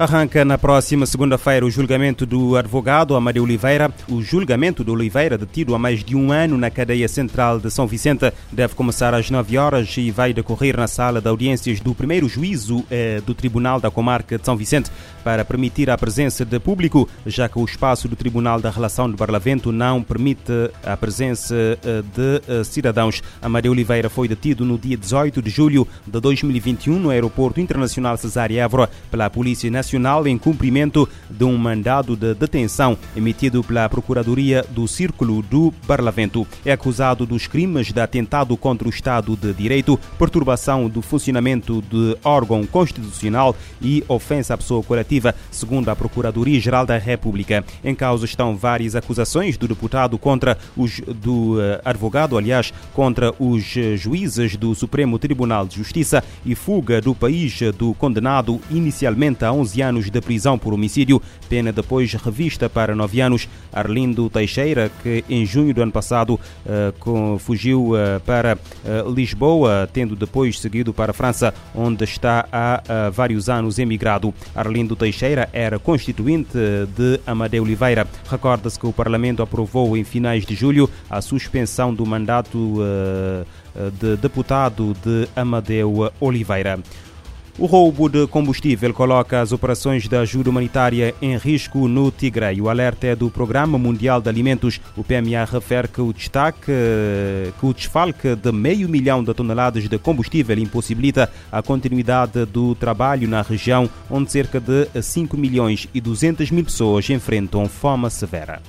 Arranca na próxima segunda-feira o julgamento do advogado Amadeu Oliveira. O julgamento do Oliveira, detido há mais de um ano na cadeia central de São Vicente, deve começar às 9 horas e vai decorrer na sala de audiências do primeiro juízo eh, do Tribunal da Comarca de São Vicente para permitir a presença de público, já que o espaço do Tribunal da Relação de Barlavento não permite a presença eh, de eh, cidadãos. Amadeu Oliveira foi detido no dia 18 de julho de 2021 no Aeroporto Internacional Cesária Évora pela Polícia Nacional Nacional em cumprimento de um mandado de detenção emitido pela Procuradoria do Círculo do Parlamento. É acusado dos crimes de atentado contra o Estado de Direito, perturbação do funcionamento de órgão constitucional e ofensa à pessoa coletiva, segundo a Procuradoria-Geral da República. Em causa estão várias acusações do deputado contra os do eh, advogado, aliás, contra os eh, juízes do Supremo Tribunal de Justiça e fuga do país do condenado inicialmente a 11 anos de prisão por homicídio, pena depois revista para 9 anos. Arlindo Teixeira, que em junho do ano passado uh, fugiu uh, para uh, Lisboa, tendo depois seguido para a França, onde está há vários anos emigrado. Arlindo Teixeira era constituinte de Amadeu Oliveira. Recorda-se que o Parlamento aprovou em finais de julho a suspensão do mandato de deputado de Amadeu Oliveira. O roubo de combustível coloca as operações de ajuda humanitária em risco no Tigray. O alerta é do Programa Mundial de Alimentos. O PMA refere que o destaque, que o desfalque de meio milhão de toneladas de combustível impossibilita a continuidade do trabalho na região, onde cerca de 5 milhões e 200 mil pessoas enfrentam fome severa.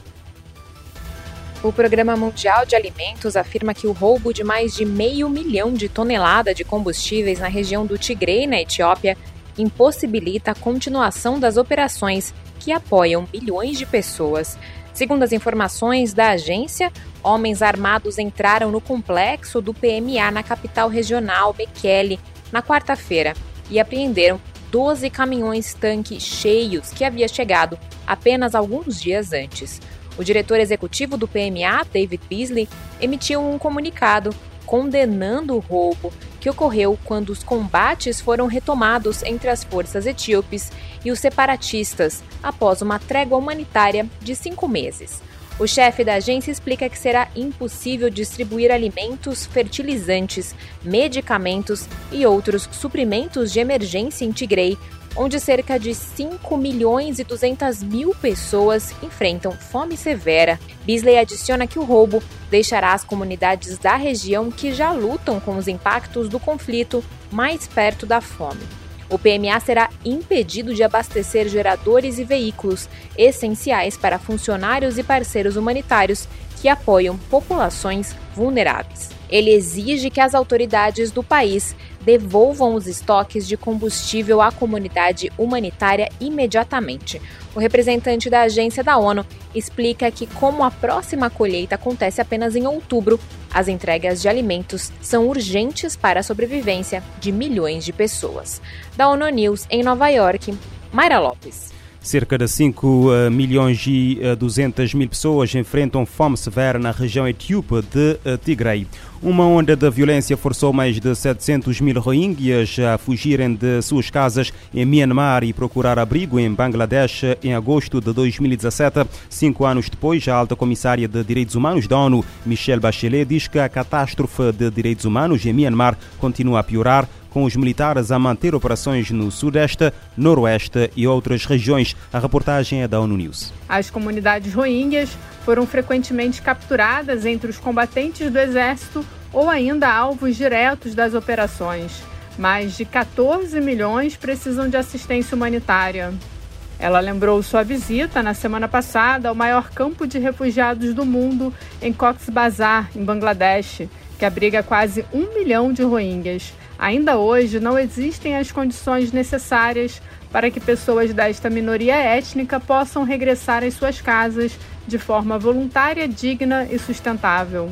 O Programa Mundial de Alimentos afirma que o roubo de mais de meio milhão de toneladas de combustíveis na região do Tigre, na Etiópia, impossibilita a continuação das operações que apoiam bilhões de pessoas. Segundo as informações da agência, homens armados entraram no complexo do PMA na capital regional, Mekele, na quarta-feira e apreenderam 12 caminhões-tanque cheios que havia chegado apenas alguns dias antes. O diretor executivo do PMA, David Beasley, emitiu um comunicado condenando o roubo que ocorreu quando os combates foram retomados entre as forças etíopes e os separatistas após uma trégua humanitária de cinco meses. O chefe da agência explica que será impossível distribuir alimentos, fertilizantes, medicamentos e outros suprimentos de emergência em Tigray onde cerca de 5 milhões e 200 mil pessoas enfrentam fome severa. Beasley adiciona que o roubo deixará as comunidades da região que já lutam com os impactos do conflito mais perto da fome. O PMA será impedido de abastecer geradores e veículos essenciais para funcionários e parceiros humanitários que apoiam populações vulneráveis. Ele exige que as autoridades do país devolvam os estoques de combustível à comunidade humanitária imediatamente. O representante da agência da ONU explica que, como a próxima colheita acontece apenas em outubro, as entregas de alimentos são urgentes para a sobrevivência de milhões de pessoas. Da ONU News em Nova York, Mayra Lopes. Cerca de 5 eh, milhões e 200 eh, mil pessoas enfrentam fome severa na região etíope de eh, Tigray. Uma onda de violência forçou mais de 700 mil rohingyas a fugirem de suas casas em Myanmar e procurar abrigo em Bangladesh em agosto de 2017. Cinco anos depois, a alta comissária de Direitos Humanos da ONU, Michelle Bachelet, diz que a catástrofe de direitos humanos em Myanmar continua a piorar com os militares a manter operações no Sudeste, Noroeste e outras regiões. A reportagem é da ONU News. As comunidades rohingyas foram frequentemente capturadas entre os combatentes do exército ou ainda alvos diretos das operações. Mais de 14 milhões precisam de assistência humanitária. Ela lembrou sua visita na semana passada ao maior campo de refugiados do mundo em Cox's Bazar, em Bangladesh, que abriga quase um milhão de rohingyas. Ainda hoje não existem as condições necessárias para que pessoas desta minoria étnica possam regressar às suas casas de forma voluntária, digna e sustentável.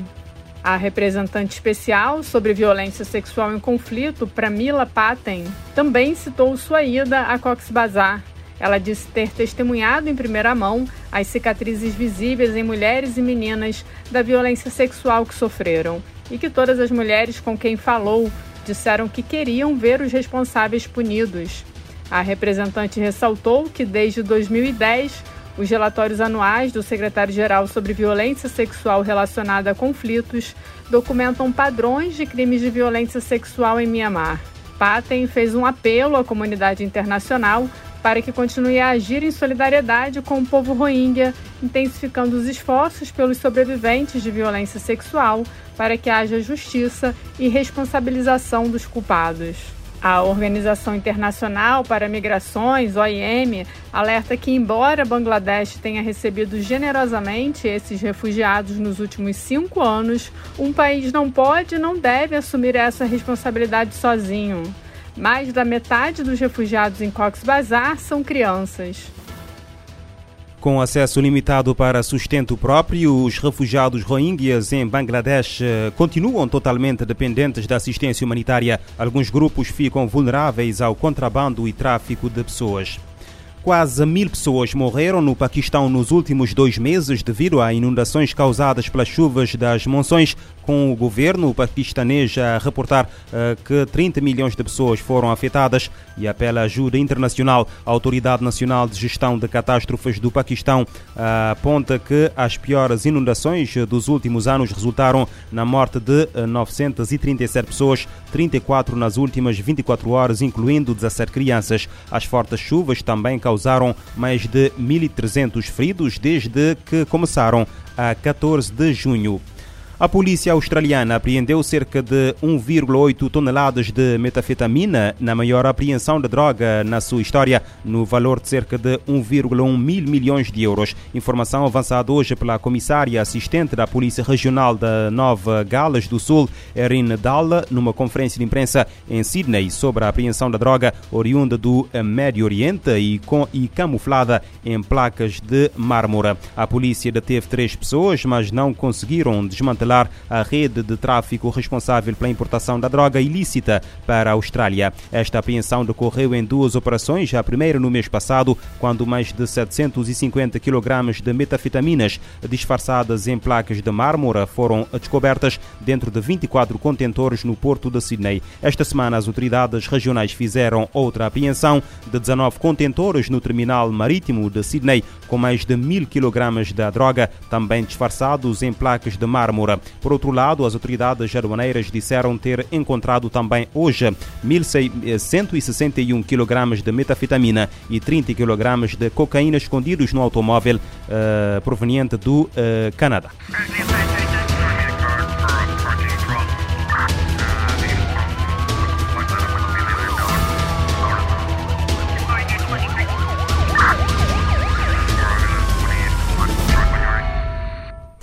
A representante especial sobre violência sexual em conflito, Pramila Paten, também citou sua ida a Cox's Bazar. Ela disse ter testemunhado em primeira mão as cicatrizes visíveis em mulheres e meninas da violência sexual que sofreram e que todas as mulheres com quem falou disseram que queriam ver os responsáveis punidos. A representante ressaltou que desde 2010 os relatórios anuais do secretário-geral sobre violência sexual relacionada a conflitos documentam padrões de crimes de violência sexual em Mianmar. Paten fez um apelo à comunidade internacional para que continue a agir em solidariedade com o povo rohingya, intensificando os esforços pelos sobreviventes de violência sexual para que haja justiça e responsabilização dos culpados. A Organização Internacional para Migrações, OIM, alerta que, embora Bangladesh tenha recebido generosamente esses refugiados nos últimos cinco anos, um país não pode e não deve assumir essa responsabilidade sozinho. Mais da metade dos refugiados em Cox's Bazar são crianças. Com acesso limitado para sustento próprio, os refugiados rohingyas em Bangladesh eh, continuam totalmente dependentes da assistência humanitária. Alguns grupos ficam vulneráveis ao contrabando e tráfico de pessoas. Quase mil pessoas morreram no Paquistão nos últimos dois meses devido a inundações causadas pelas chuvas das monções, com o governo paquistanês a reportar uh, que 30 milhões de pessoas foram afetadas e apela ajuda internacional. A Autoridade Nacional de Gestão de Catástrofes do Paquistão uh, aponta que as piores inundações dos últimos anos resultaram na morte de 937 pessoas, 34 nas últimas 24 horas, incluindo 17 crianças. As fortes chuvas também causaram mais de 1.300 feridos desde que começaram a 14 de junho. A polícia australiana apreendeu cerca de 1,8 toneladas de metafetamina, na maior apreensão de droga na sua história, no valor de cerca de 1,1 mil milhões de euros. Informação avançada hoje pela comissária assistente da Polícia Regional da Nova Gales do Sul, Erin Dalla, numa conferência de imprensa em Sydney sobre a apreensão da droga oriunda do Médio Oriente e, com, e camuflada em placas de mármore. A polícia deteve três pessoas, mas não conseguiram desmantelar a rede de tráfico responsável pela importação da droga ilícita para a Austrália. Esta apreensão decorreu em duas operações, a primeira no mês passado, quando mais de 750 kg de metafetaminas disfarçadas em placas de mármore foram descobertas dentro de 24 contentores no porto de Sydney. Esta semana, as autoridades regionais fizeram outra apreensão de 19 contentores no terminal marítimo de Sydney, com mais de mil kg da droga, também disfarçados em placas de mármore. Por outro lado, as autoridades aduaneiras disseram ter encontrado também hoje 1.161 kg de metafetamina e 30 kg de cocaína escondidos no automóvel uh, proveniente do uh, Canadá.